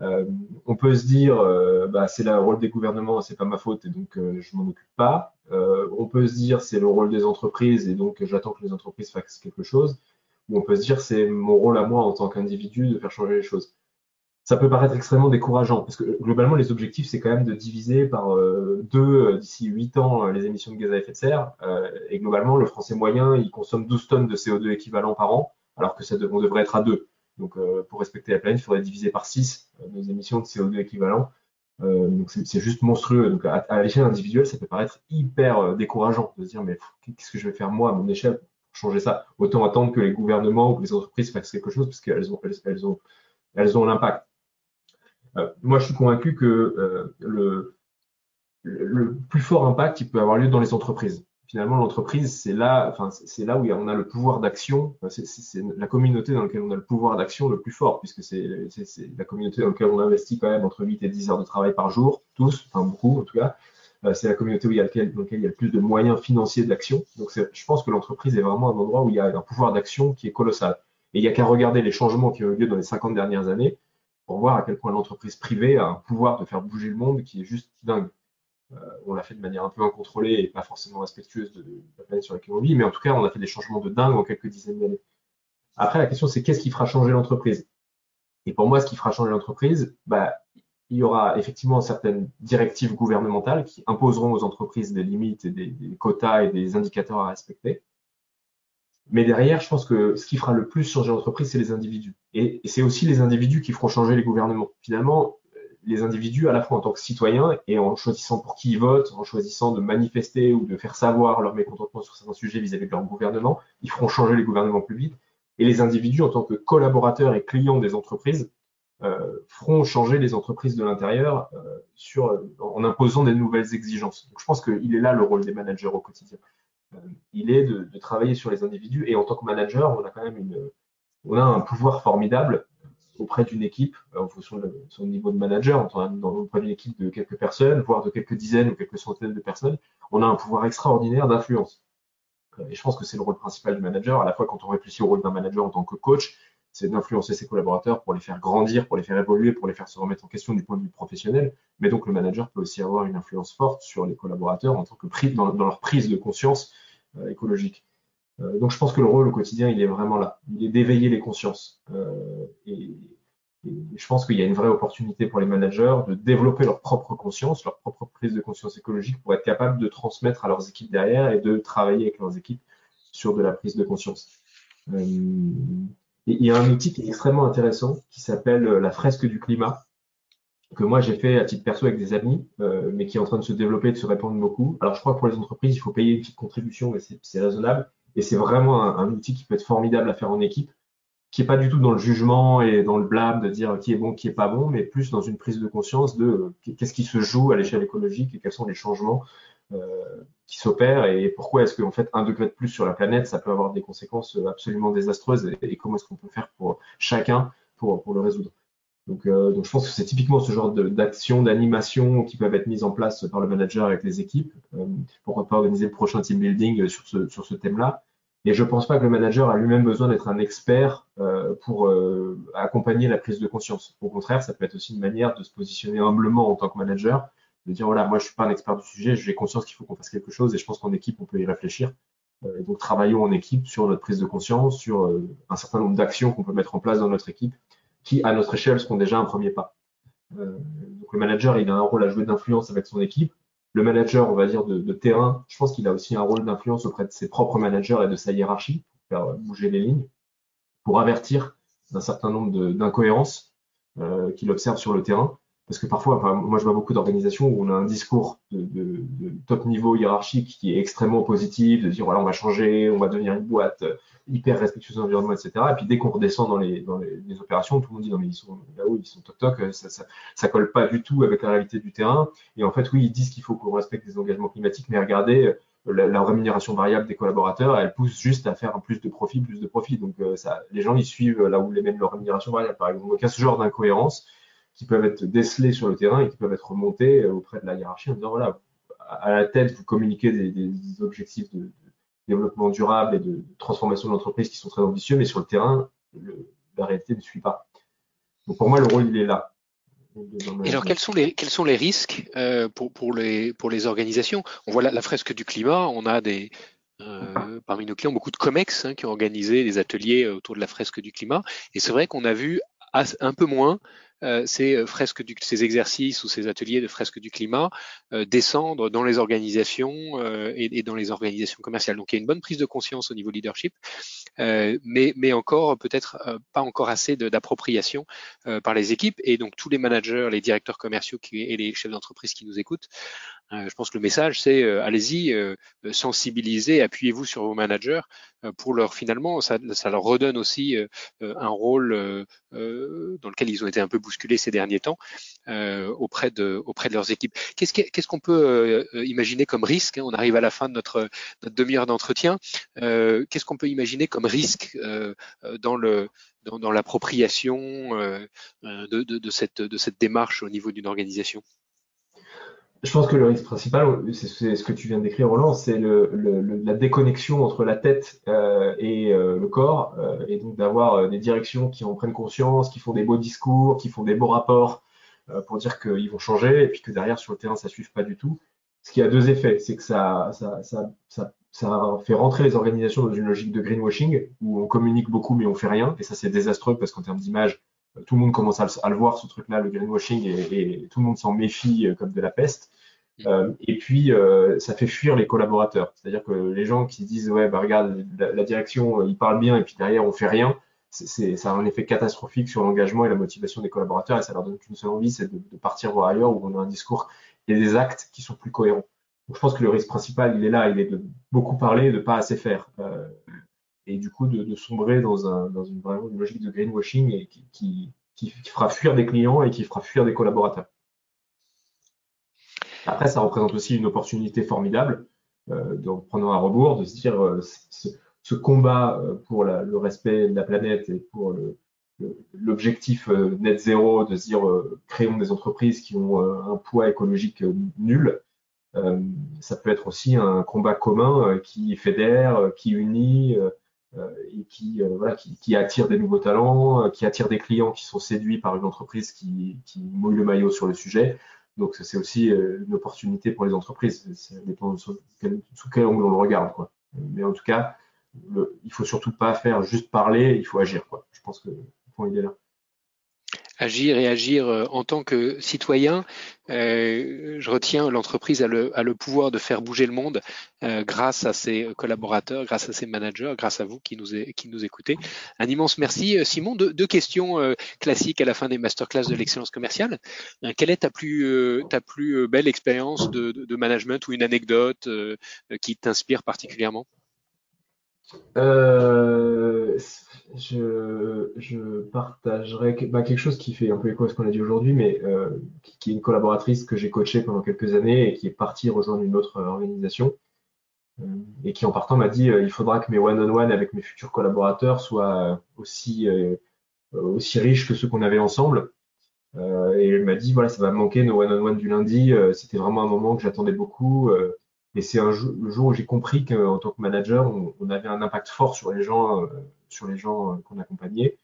Euh, on peut se dire, euh, bah, c'est le rôle des gouvernements, c'est pas ma faute et donc euh, je m'en occupe pas. on peut se dire, c'est le rôle des entreprises et donc j'attends que les entreprises fassent quelque chose. Ou on peut se dire, c'est mon rôle à moi en tant qu'individu de faire changer les choses. Ça peut paraître extrêmement décourageant parce que globalement, les objectifs, c'est quand même de diviser par deux d'ici 8 ans les émissions de gaz à effet de serre. et globalement, le français moyen, il consomme 12 tonnes de CO2 équivalent par an, alors que ça devrait être à 2. Donc, euh, pour respecter la planète, il faudrait diviser par 6 euh, nos émissions de CO2 équivalent. Euh, donc, c'est juste monstrueux. Donc, à, l'échelle individuelle, ça peut paraître hyper décourageant de se dire, mais qu'est-ce que je vais faire moi à mon échelle pour changer ça? Autant attendre que les gouvernements ou que les entreprises fassent quelque chose parce qu'elles ont, elles, ont, elles ont l'impact. moi, je suis convaincu que le, le plus fort impact, il peut avoir lieu dans les entreprises. Finalement, l'entreprise, c'est là, enfin, c'est là où on a le pouvoir d'action. C'est la communauté dans laquelle on a le pouvoir d'action le plus fort, puisque c'est la communauté dans laquelle on investit quand même entre 8 et 10 heures de travail par jour, tous, enfin beaucoup en tout cas. Euh, c'est la communauté où il y a lequel, dans laquelle il y a le plus de moyens financiers d'action. Donc, je pense que l'entreprise est vraiment un endroit où il y a un pouvoir d'action qui est colossal. Et il n'y a qu'à regarder les changements qui ont eu lieu dans les 50 dernières années pour voir à quel point l'entreprise privée a un pouvoir de faire bouger le monde qui est juste dingue. Euh, on l'a fait de manière un peu incontrôlée et pas forcément respectueuse de, la planète sur laquelle on vit, mais en tout cas, on a fait des changements de dingue en quelques dizaines d'années. Après, la question, c'est qu'est-ce qui fera changer l'entreprise? Et pour moi, ce qui fera changer l'entreprise, bah, il y aura effectivement certaines directives gouvernementales qui imposeront aux entreprises des limites et des, quotas et des indicateurs à respecter. Mais derrière, je pense que ce qui fera le plus changer l'entreprise, c'est les individus. Et, et c'est aussi les individus qui feront changer les gouvernements. Finalement, les individus, à la fois en tant que citoyens et en choisissant pour qui ils votent, en choisissant de manifester ou de faire savoir leur mécontentement sur certains sujets vis-à-vis de leur gouvernement, ils feront changer les gouvernements plus vite. Et les individus, en tant que collaborateurs et clients des entreprises, euh, feront changer les entreprises de l'intérieur euh, en imposant des nouvelles exigences. Donc, je pense qu'il est là le rôle des managers au quotidien. Euh, il est de, travailler sur les individus et en tant que manager, on a quand même a un pouvoir formidable auprès d'une équipe, euh, en fonction de son niveau de manager, auprès d'une équipe de quelques personnes, voire de quelques dizaines ou quelques centaines de personnes, on a un pouvoir extraordinaire d'influence. Euh, et je pense que c'est le rôle principal du manager, à la fois quand on réfléchit au rôle d'un manager en tant que coach, c'est d'influencer ses collaborateurs pour les faire grandir, pour les faire évoluer, pour les faire se remettre en question du point de vue professionnel. Mais donc le manager peut aussi avoir une influence forte sur les collaborateurs en tant que dans, leur prise de conscience euh, écologique. Euh, donc je pense que le rôle au quotidien, il est vraiment là. Il est d'éveiller les consciences. Euh, et, je pense qu'il y a une vraie opportunité pour les managers de développer leur propre conscience, leur propre prise de conscience écologique pour être capable de transmettre à leurs équipes derrière et de travailler avec leurs équipes sur de la prise de conscience. Euh, il y a un outil qui est extrêmement intéressant qui s'appelle la fresque du climat que moi j'ai fait à titre perso avec des amis, mais qui est en train de se développer, de se répandre beaucoup. Alors je crois que pour les entreprises, il faut payer une petite contribution, mais c'est raisonnable. Et c'est vraiment un, outil qui peut être formidable à faire en équipe, qui est pas du tout dans le jugement et dans le blâme de dire qui est bon, qui est pas bon, mais plus dans une prise de conscience de euh, qu'est-ce qui se joue à l'échelle écologique et quels sont les changements euh, qui s'opèrent et pourquoi est-ce qu'en fait un degré de plus sur la planète, ça peut avoir des conséquences absolument désastreuses et, comment est-ce qu'on peut faire pour chacun pour, le résoudre. Donc, euh, donc, je pense que c'est typiquement ce genre d'action, d'animation qui peuvent être mises en place par le manager avec les équipes. Euh, pourquoi pas organiser le prochain team building sur ce, sur ce thème-là. Et je ne pense pas que le manager a lui-même besoin d'être un expert euh, pour euh, accompagner la prise de conscience. Au contraire, ça peut être aussi une manière de se positionner humblement en tant que manager, de dire voilà, moi je suis pas un expert du sujet, j'ai conscience qu'il faut qu'on fasse quelque chose et je pense qu'en équipe on peut y réfléchir. Euh, donc travaillons en équipe sur notre prise de conscience, sur un certain nombre d'actions qu'on peut mettre en place dans notre équipe qui, à notre échelle, seront déjà un premier pas. Donc le manager, il a un rôle à jouer d'influence avec son équipe. Le manager, on va dire, de, terrain, je pense qu'il a aussi un rôle d'influence auprès de ses propres managers et de sa hiérarchie pour faire bouger les lignes, pour avertir d'un certain nombre d'incohérences euh, qu'il observe sur le terrain. Parce que parfois, moi je vois beaucoup d'organisations où on a un discours de, top niveau hiérarchique qui est extrêmement positif, de dire voilà on va changer, on va devenir une boîte hyper respectueuse de l'environnement, etc. Et puis dès qu'on redescend dans les, opérations, tout le monde dit non mais ils sont là-haut, ils sont toc toc, ça, ça, colle pas du tout avec la réalité du terrain. Et en fait oui ils disent qu'il faut qu'on respecte les engagements climatiques, mais regardez la, la, rémunération variable des collaborateurs, elle pousse juste à faire plus de profit, plus de profit. Donc euh, les gens ils suivent là où les mène leur rémunération variable par exemple. Donc il y a ce genre d'incohérence qui peuvent être décelés sur le terrain et qui peuvent être remontés euh, auprès de la hiérarchie en disant voilà, à la tête, vous communiquez des, objectifs de, développement durable et de, transformation de l'entreprise qui sont très ambitieux, mais sur le terrain, la réalité ne suit pas. Donc pour moi, le rôle, il est là. Et alors, quels sont les, risques euh, pour, les, organisations? On voit la, fresque du climat, on a des, euh, parmi nos clients beaucoup de COMEX hein, qui ont organisé des ateliers autour de la fresque du climat. Et c'est vrai qu'on a vu un peu moins ces euh, fresques du, ces exercices ou ces ateliers de fresques du climat euh, descendre dans les organisations et, dans les organisations commerciales. Donc il y a une bonne prise de conscience au niveau leadership, mais, encore peut-être pas encore assez d'appropriation par les équipes et donc tous les managers, les directeurs commerciaux et les chefs d'entreprise qui nous écoutent je pense que le message, c'est allez-y, sensibilisez, appuyez-vous sur vos managers pour leur finalement, ça, ça leur redonne aussi un rôle dans lequel ils ont été un peu bousculés ces derniers temps auprès de auprès de leurs équipes. Qu'est-ce qu'on peut imaginer comme risque hein, On arrive à la fin de notre, notre demi-heure d'entretien. Qu'est-ce qu'on peut imaginer comme risque dans le dans, dans l'appropriation de, de, de, cette, de cette démarche au niveau d'une organisation? Je pense que le risque principal, c'est ce que tu viens de décrire, Roland, c'est le, le, la déconnexion entre la tête euh, et euh, le corps, euh, et donc d'avoir euh, des directions qui en prennent conscience, qui font des beaux discours, qui font des beaux rapports euh, pour dire qu'ils vont changer, et puis que derrière sur le terrain ça ne suive pas du tout. Ce qui a deux effets, c'est que ça, ça, ça, ça, ça fait rentrer les organisations dans une logique de greenwashing où on communique beaucoup mais on fait rien, et ça c'est désastreux parce qu'en termes d'image, tout le monde commence à le, voir, ce truc-là, le greenwashing, et, et, tout le monde s'en méfie euh, comme de la peste. Mm. Euh, et puis, euh, ça fait fuir les collaborateurs. C'est-à-dire que les gens qui disent, ouais, bah regarde, la, direction, euh, ils parlent bien, et puis derrière, on fait rien, c'est, ça a un effet catastrophique sur l'engagement et la motivation des collaborateurs, et ça leur donne qu'une seule envie, c'est de, de, partir voir ailleurs où on a un discours et des actes qui sont plus cohérents. Donc, je pense que le risque principal, il est là, il est de beaucoup parler et de pas assez faire. Euh, et du coup de, sombrer dans, un, dans une, logique de greenwashing qui, fera fuir des clients et qui fera fuir des collaborateurs. Après, ça représente aussi une opportunité formidable, euh, de prenant un rebours, de se dire euh, ce, combat euh, pour le respect de la planète et pour l'objectif euh, net zéro, de se dire créons des entreprises qui ont un poids écologique nul. ça peut être aussi un combat commun qui fédère, qui unit, et qui, euh, voilà, qui, attire des nouveaux talents, euh, qui attire des clients qui sont séduits par une entreprise qui, qui mouille le maillot sur le sujet. Donc c'est aussi une opportunité pour les entreprises. Ça dépend sous quel, sous quel angle on le regarde. Quoi. Mais en tout cas, le, il faut surtout pas faire juste parler, il faut agir. Quoi. Je pense que le point est là agir et agir euh, en tant que citoyen. Euh, je retiens l'entreprise a le, a le pouvoir de faire bouger le monde euh, grâce à ses collaborateurs, grâce à ses managers, grâce à vous qui nous, qui nous écoutez. Un immense merci. Simon, deux, questions classiques à la fin des masterclass de l'excellence commerciale. quelle est ta plus, ta plus belle expérience de, de, management ou une anecdote qui t'inspire particulièrement? Je, je partagerai bah, quelque chose qui fait un peu écho à ce qu'on a dit aujourd'hui, mais euh, qui, est une collaboratrice que j'ai coachée pendant quelques années et qui est partie rejoindre une autre organisation euh, et qui en partant m'a dit euh, il faudra que mes one-on-one avec mes futurs collaborateurs soient aussi, euh, aussi riches que ceux qu'on avait ensemble. et elle m'a dit voilà ça va me manquer nos one-on-one du lundi. C'était vraiment un moment que j'attendais beaucoup. Et c'est le jour où j'ai compris qu'en tant que manager, on, on, avait un impact fort sur les gens, euh, sur les gens euh, qu'on accompagnait,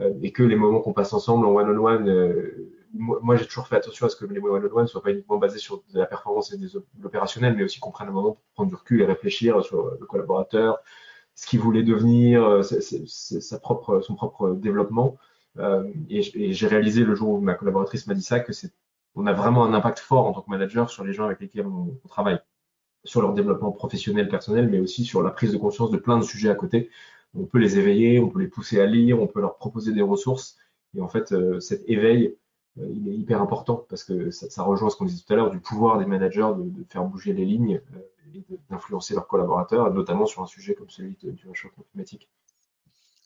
euh, et que les moments qu'on passe ensemble en one-on-one, euh, moi, j'ai toujours fait attention à ce que les one-on-one ne soient pas uniquement basés sur de la performance et de l'opérationnel, mais aussi qu'on prenne un moment pour prendre du recul et réfléchir sur le collaborateur, ce qu'il voulait devenir, son propre développement. et, j'ai réalisé le jour où ma collaboratrice m'a dit ça que c'est on a vraiment un impact fort en tant que manager sur les gens avec lesquels on travaille sur leur développement professionnel, personnel, mais aussi sur la prise de conscience de plein de sujets à côté. On peut les éveiller, on peut les pousser à lire, on peut leur proposer des ressources. Et en fait, euh, cet éveil, euh, il est hyper important parce que ça, rejoint ce qu'on disait tout à l'heure du pouvoir des managers de, faire bouger les lignes euh, et d'influencer leurs collaborateurs, notamment sur un sujet comme celui du réchauffement climatique.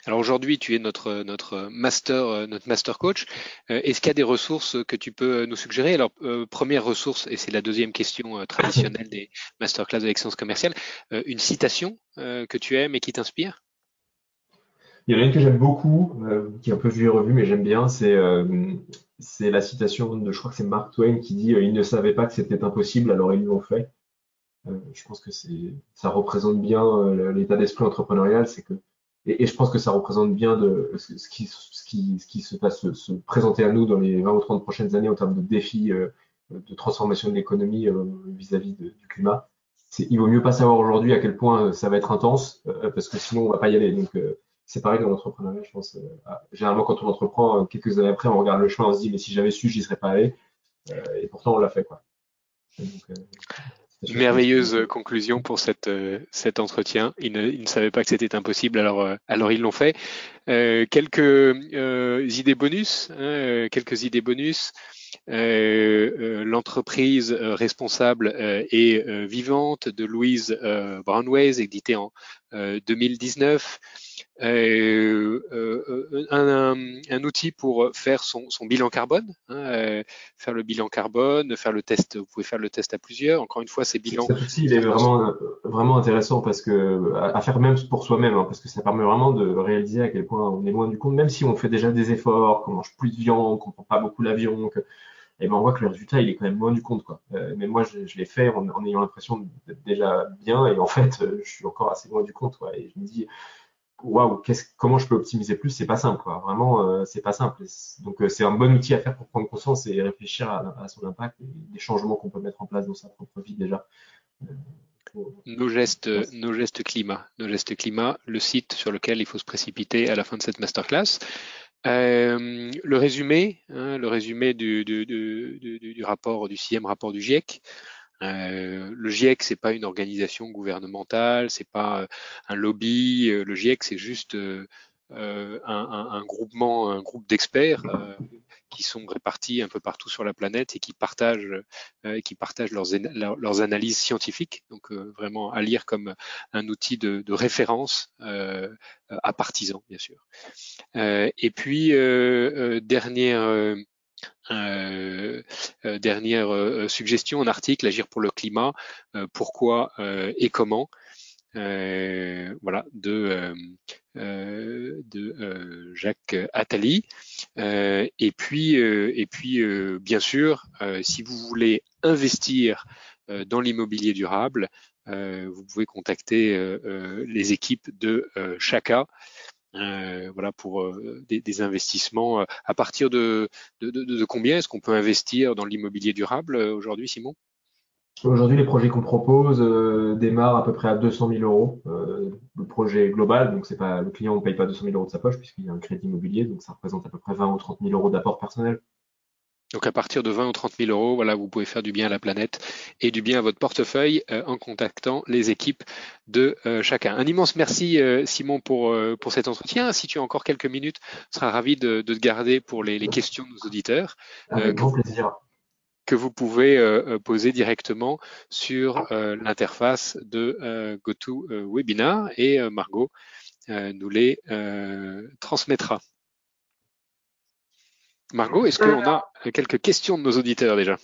Alors aujourd'hui, tu es notre notre master notre master coach. Est-ce qu'il y a des ressources que tu peux nous suggérer? Alors première ressource et c'est la deuxième question traditionnelle des masterclass de l'excellence commerciale, une citation que tu aimes et qui t'inspire? Il y en a une que j'aime beaucoup, qui est un peu vue et revue, mais j'aime bien. C'est c'est la citation de je crois que c'est Mark Twain qui dit ils ne savaient pas que c'était impossible alors ils l'ont fait. je pense que ça représente bien l'état d'esprit entrepreneurial, c'est que et, je pense que ça représente bien de, ce, qui, ce, qui, ce qui se va se, se, présenter à nous dans les 20 ou 30 prochaines années en termes de défis euh, de transformation de l'économie euh, vis-à-vis -vis du climat. Il vaut mieux pas savoir aujourd'hui à quel point ça va être intense, euh, parce que sinon on va pas y aller. Donc euh, c'est pareil dans l'entrepreneuriat, je pense. généralement, quand on entreprend, quelques années après, on regarde le chemin, on se dit mais si j'avais su, j'y serais pas allé. et pourtant, on l'a fait, quoi. Donc, Merveilleuse conclusion pour cette, euh, cet entretien. Ils ne, ils ne, savaient pas que c'était impossible, alors, euh, alors ils l'ont fait. Euh, quelques euh, idées bonus, hein, quelques idées bonus. L'entreprise responsable et vivante de Louise Brownways, édité en 2019. Euh, euh, un, un, outil pour faire son, son bilan carbone, hein, euh, faire le bilan carbone, faire le test. Vous pouvez faire le test à plusieurs. Encore une fois, ces bilans. Cet outil, il est vraiment vraiment intéressant parce que à, faire même pour soi-même, hein, parce que ça permet vraiment de réaliser à quel point on est loin du compte, même si on fait déjà des efforts, qu'on mange plus de viande, qu'on prend pas beaucoup l'avion, que et ben on voit que le résultat il est quand même loin du compte quoi. Euh, mais moi je, je l'ai fait en, en ayant l'impression d'être déjà bien et en fait je suis encore assez loin du compte quoi. Et je me dis waouh, comment je peux optimiser plus C'est pas simple, quoi. Vraiment, euh, c'est pas simple. Donc, euh, c'est un bon outil à faire pour prendre conscience et réfléchir à, son impact et les changements qu'on peut mettre en place dans sa propre vie déjà. Euh, nos gestes, nos gestes climat, nos gestes climat, le site sur lequel il faut se précipiter à la fin de cette masterclass. le résumé, hein, le résumé du, du, du, du, rapport du sixième rapport du GIEC. Euh, le GIEC, c'est pas une organisation gouvernementale, c'est pas euh, un lobby. Euh, le GIEC, c'est juste un, un, groupement, un groupe d'experts qui sont répartis un peu partout sur la planète et qui partagent, qui partagent leurs, leurs, analyses scientifiques. Donc vraiment à lire comme un outil de, de référence à partisans, bien sûr. et puis dernière euh, euh, dernière euh, suggestion, un article, Agir pour le climat, pourquoi et comment. voilà, de, de Jacques Attali. et puis, et puis bien sûr, si vous voulez investir dans l'immobilier durable, vous pouvez contacter les équipes de Chaka. Euh, voilà pour euh, des, investissements. Euh, à partir de combien est-ce qu'on peut investir dans l'immobilier durable aujourd'hui, Simon? Aujourd'hui, les projets qu'on propose démarrent à peu près à 200 000 euros. le projet global, donc c'est pas le client ne paye pas 200 000 euros de sa poche puisqu'il y a un crédit immobilier, donc ça représente à peu près 20 ou 30 000 euros d'apport personnel. Donc à partir de 20 ou 30 000 euros, voilà, vous pouvez faire du bien à la planète et du bien à votre portefeuille euh, en contactant les équipes de euh, chacun. Un immense merci euh, Simon pour, pour cet entretien. Si tu as encore quelques minutes, on sera ravi de, de te garder pour les, les, questions de nos auditeurs. Avec grand plaisir. Que vous pouvez poser directement sur l'interface de GoToWebinar et Margot nous les transmettra. Margot, est-ce qu'on a quelques questions de nos auditeurs déjà?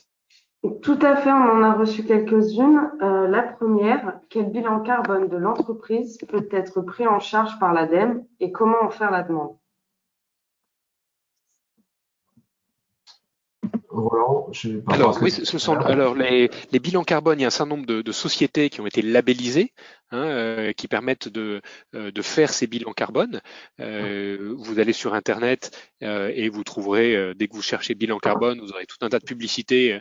Tout à fait, on en a reçu quelques-unes. Euh, la première, quel bilan carbone de l'entreprise peut être pris en charge par l'ADEME et comment en faire la demande? Alors oui, ce sont alors les, bilans carbone. Il y a un certain nombre de, sociétés qui ont été labellisées, hein, euh, qui permettent de, euh, de faire ces bilans carbone. Euh, vous allez sur internet et vous trouverez dès que vous cherchez bilan carbone, vous aurez tout un tas de publicités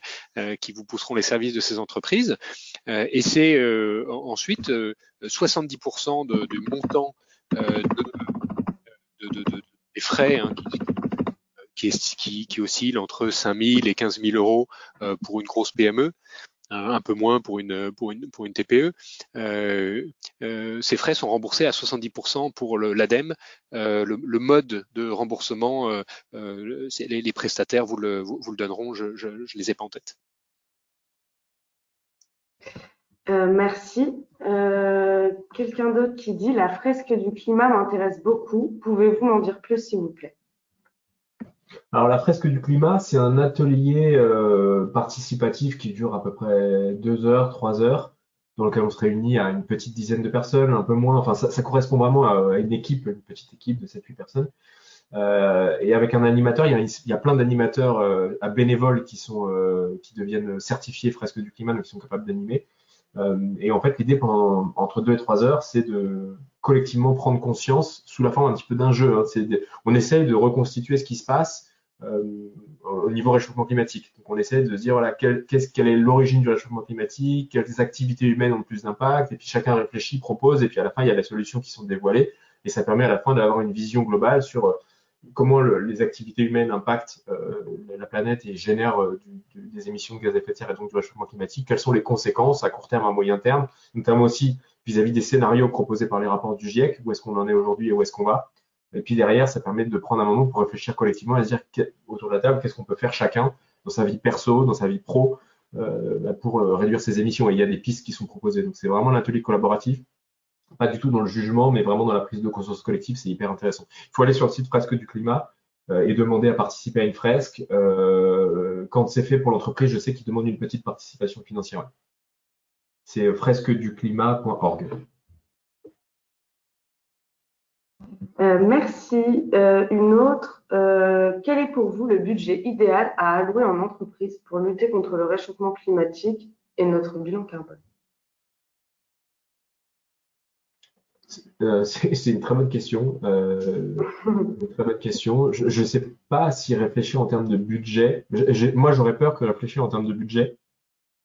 qui vous pousseront les services de ces entreprises. et c'est ensuite 70% de, du montant des frais hein, qui, qui, oscille entre 5 000 et 15 000 euros euh, pour une grosse PME hein, un peu moins pour une TPE. Euh, euh, ces frais sont remboursés à 70% pour l'ADEME. Euh, le, mode de remboursement, euh, les, prestataires vous le vous, le donneront. Je, je les ai pas en tête. merci. Quelqu'un d'autre qui dit la fresque du climat m'intéresse beaucoup. Pouvez-vous m'en dire plus, s'il vous plaît? Alors la fresque du climat, c'est un atelier euh, participatif qui dure à peu près deux heures, trois heures, dans lequel on se réunit à une petite dizaine de personnes, un peu moins. Enfin, ça, correspond vraiment à, une équipe, une petite équipe de 7-8 personnes. Euh, et avec un animateur, il y a, plein d'animateurs euh, à bénévoles qui sont qui deviennent certifiés fresque du climat, donc qui sont capables d'animer. Et en fait, l'idée pendant entre deux et trois heures, c'est de collectivement prendre conscience sous la forme un petit peu d'un jeu. Hein. on essaye de reconstituer ce qui se passe euh, au niveau réchauffement climatique. Donc on essaie de se dire voilà quelle, est l'origine du réchauffement climatique, quelles activités humaines ont le plus d'impact, et puis chacun réfléchit, propose, et puis à la fin il y a les solutions qui sont dévoilées, et ça permet à la fin d'avoir une vision globale sur euh, comment les activités humaines impactent euh, la planète et génèrent euh, du, des émissions de gaz à effet de serre et donc du réchauffement climatique, quelles sont les conséquences à court terme, à moyen terme, notamment aussi vis-à-vis -vis des scénarios proposés par les rapports du GIEC, où est-ce qu'on en est aujourd'hui et où est-ce qu'on va? Et puis derrière, ça permet de prendre un moment pour réfléchir collectivement et se dire autour de la table, qu'est-ce qu'on peut faire chacun dans sa vie perso, dans sa vie pro, bah, pour réduire ses émissions. Et il y a des pistes qui sont proposées. Donc c'est vraiment l'atelier collaboratif pas du tout dans le jugement, mais vraiment dans la prise de conscience collective, c'est hyper intéressant. Il faut aller sur le site Fresque du climat euh, et demander à participer à une fresque. Euh, quand c'est fait pour l'entreprise, je sais qu'ils demandent une petite participation financière. C'est fresqueduclimat.org. Euh, merci. une autre. quel est pour vous le budget idéal à allouer en entreprise pour lutter contre le réchauffement climatique et notre bilan carbone? Euh, c'est une très bonne question. Euh, très bonne question. Je ne sais pas si réfléchir en termes de budget. moi, j'aurais peur que réfléchir en termes de budget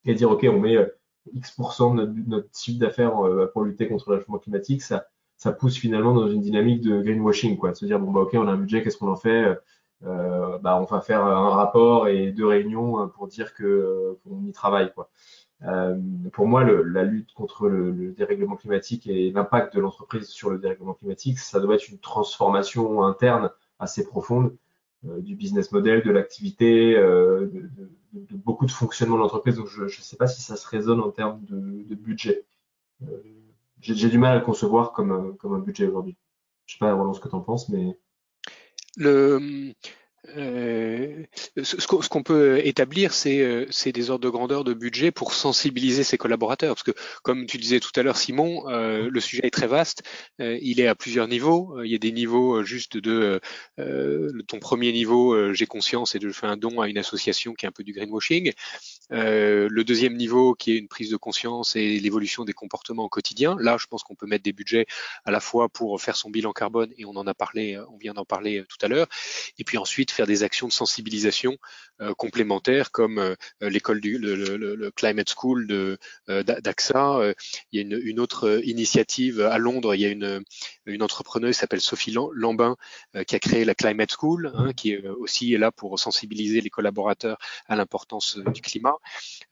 et dire OK, on met euh, X% de notre, chiffre d'affaires pour lutter contre le réchauffement climatique, ça, ça pousse finalement dans une dynamique de greenwashing, quoi. De se dire bon bah OK, on a un budget, qu'est-ce qu'on en fait? Bah on va faire un rapport et deux réunions pour dire que qu'on y travaille, quoi. Euh, pour moi, la lutte contre le, le dérèglement climatique et l'impact de l'entreprise sur le dérèglement climatique, ça doit être une transformation interne assez profonde euh, du business model, de l'activité, euh, de, beaucoup de fonctionnement de l'entreprise. Donc, je ne sais pas si ça se résonne en termes de, budget. J'ai du mal à le concevoir comme, un budget aujourd'hui. Je sais pas, Roland, ce que tu en penses, mais. Euh, ce, qu'on peut établir, euh, c'est des ordres de grandeur de budget pour sensibiliser ses collaborateurs. Parce que, comme tu disais tout à l'heure, Simon, euh, le sujet est très vaste. il est à plusieurs niveaux. Il y a des niveaux juste de ton premier niveau, j'ai conscience et je fais un don à une association qui est un peu du greenwashing. Le deuxième niveau, qui est une prise de conscience et l'évolution des comportements au quotidien. Là, je pense qu'on peut mettre des budgets à la fois pour faire son bilan carbone, et on en a parlé, on vient d'en parler tout à l'heure. Et puis ensuite, faire des actions de sensibilisation euh, complémentaires comme euh, l'école du le, Climate School de euh, d'AXA. il y a une, une, autre initiative à Londres. Il y a une, une entrepreneuse qui s'appelle Sophie Lambin qui a créé la Climate School, hein, qui est aussi là pour sensibiliser les collaborateurs à l'importance du climat.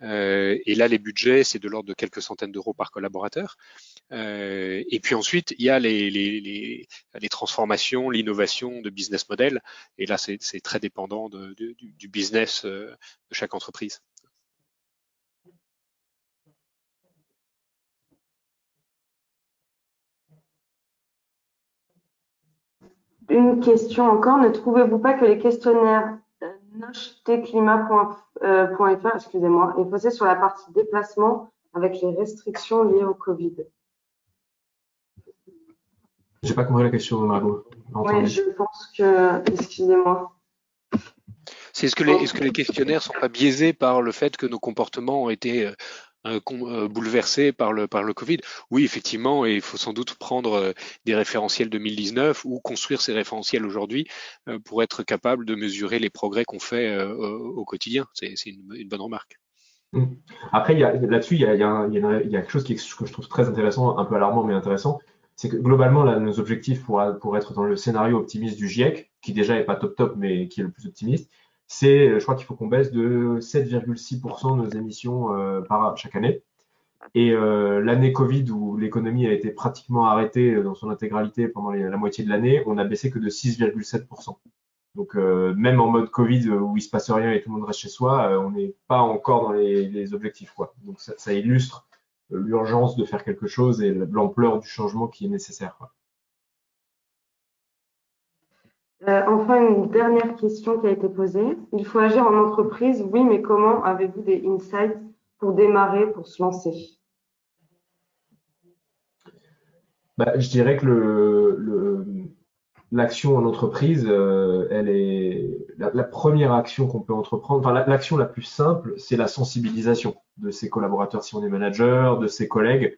et là, les budgets, c'est de l'ordre de quelques centaines d'euros par collaborateur. et puis ensuite, il y a les, les, les, les transformations, l'innovation de business model. Et là, c'est c'est très dépendant du, business euh, de chaque entreprise. Une question encore. Ne trouvez-vous pas que les questionnaires euh, nochteclimat.fr, euh, excusez-moi, est posé sur la partie déplacement avec les restrictions liées au Covid? J'ai pas compris la question, Margot. Oui, je pense que, excusez-moi. C'est ce que les, est-ce que les questionnaires sont pas biaisés par le fait que nos comportements ont été euh, euh, bouleversés par le par le Covid? Oui, effectivement, et il faut sans doute prendre euh, des référentiels 2019 ou construire ces référentiels aujourd'hui pour être capable de mesurer les progrès qu'on fait au quotidien. C'est une, bonne remarque. Après, là-dessus, il y a, y, a, y a, quelque chose qui, que je trouve très intéressant, un peu alarmant mais intéressant, c'est que globalement, là, nos objectifs pour, pour être dans le scénario optimiste du GIEC, qui déjà est pas top top, mais qui est le plus optimiste, c'est, je crois qu'il faut qu'on baisse de 7,6% de nos émissions euh, par chaque année. Et euh, l'année Covid, où l'économie a été pratiquement arrêtée dans son intégralité pendant la moitié de l'année, on a baissé que de 6,7%. Donc euh, même en mode Covid où il se passe rien et tout le monde reste chez soi, on n'est pas encore dans les, objectifs. Donc ça, illustre l'urgence de faire quelque chose et l'ampleur du changement qui est nécessaire. Euh, enfin, une dernière question qui a été posée. Il faut agir en entreprise, oui, mais comment avez-vous des insights pour démarrer, pour se lancer? Bah, Je dirais que l'action en entreprise, euh, elle est la, première action qu'on peut entreprendre. Enfin, l'action la, plus simple, c'est la sensibilisation de ses collaborateurs si on est manager, de ses collègues,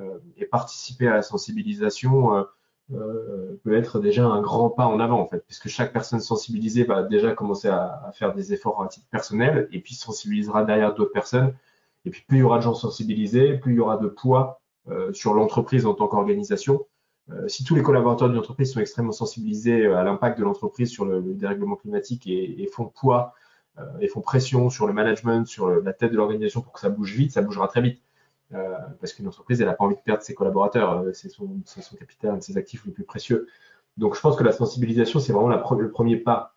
euh, et participer à la sensibilisation euh, peut être déjà un grand pas en avant en fait, puisque chaque personne sensibilisée va déjà commencer à, faire des efforts à titre personnel et puis sensibilisera derrière d'autres personnes. Et puis plus il y aura de gens sensibilisés, plus il y aura de poids euh, sur l'entreprise en tant qu'organisation. Euh, si tous les collaborateurs d'une entreprise sont extrêmement sensibilisés à l'impact de l'entreprise sur le, dérèglement climatique et, et font poids et font pression sur le management, sur la tête de l'organisation pour que ça bouge vite, ça bougera très vite. Euh, parce qu'une entreprise, elle n'a pas envie de perdre ses collaborateurs, euh, c'est son, capital, un de ses actifs les plus précieux. Donc je pense que la sensibilisation, c'est vraiment le premier pas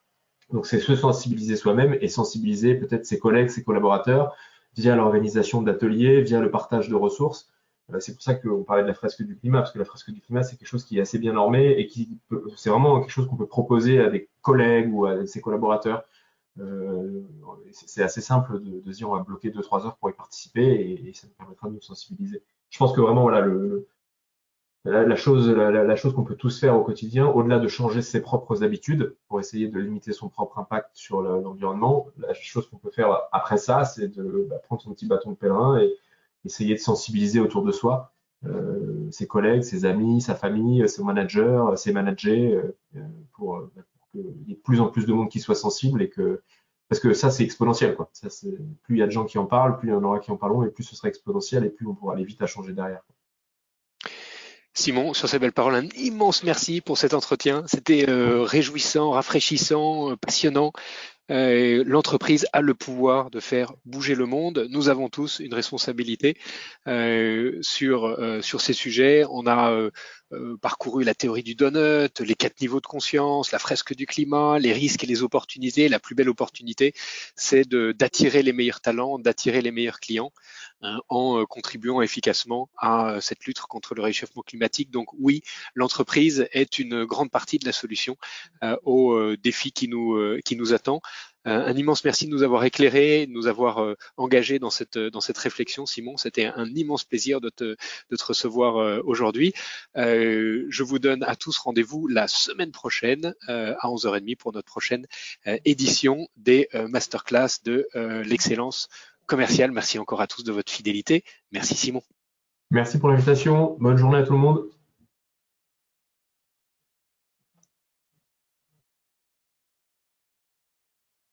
Donc c'est se sensibiliser soi-même et sensibiliser peut-être ses collègues, ses collaborateurs via l'organisation d'ateliers, via le partage de ressources. Euh, c'est pour ça qu'on parlait de la fresque du climat, parce que la fresque du climat, c'est quelque chose qui est assez bien normé et qui c'est vraiment quelque chose qu'on peut proposer à des collègues ou à ses collaborateurs. Euh, c'est assez simple de, dire on va bloquer 2-3 heures pour y participer et, ça nous permettra de nous sensibiliser. Je pense que vraiment voilà la, chose, la, chose qu'on peut tous faire au quotidien, au-delà de changer ses propres habitudes pour essayer de limiter son propre impact sur l'environnement, la chose qu'on peut faire après ça, c'est de bah, prendre son petit bâton de pèlerin et essayer de sensibiliser autour de soi euh, ses collègues, ses amis, sa famille, ses managers, ses managers, euh, pour, y ait de plus en plus de monde qui soit sensible et que parce que ça c'est exponentiel quoi. Plus il y a de gens qui en parlent, plus il y en aura qui en parleront et plus ce sera exponentiel et plus on pourra aller vite à changer derrière. Simon, sur ces belles paroles, un immense merci pour cet entretien. C'était euh, réjouissant, rafraîchissant, euh, passionnant. Euh, l'entreprise a le pouvoir de faire bouger le monde. Nous avons tous une responsabilité sur sur ces sujets. On a parcouru la théorie du donut, les quatre niveaux de conscience, la fresque du climat, les risques et les opportunités. La plus belle opportunité, c'est d'attirer les meilleurs talents, d'attirer les meilleurs clients. Hein, en euh, contribuant efficacement à euh, cette lutte contre le réchauffement climatique. Donc oui, l'entreprise est une grande partie de la solution euh, au défi qui nous, qui nous attend. Un immense merci de nous avoir éclairés, de nous avoir engagés dans cette, dans cette réflexion, Simon. C'était un immense plaisir de te, de te recevoir aujourd'hui. Je vous donne à tous rendez-vous la semaine prochaine à 11h30 pour notre prochaine édition des masterclass de l'excellence commercial. Merci encore à tous de votre fidélité. Merci Simon. Merci pour l'invitation. Bonne journée à tout le monde.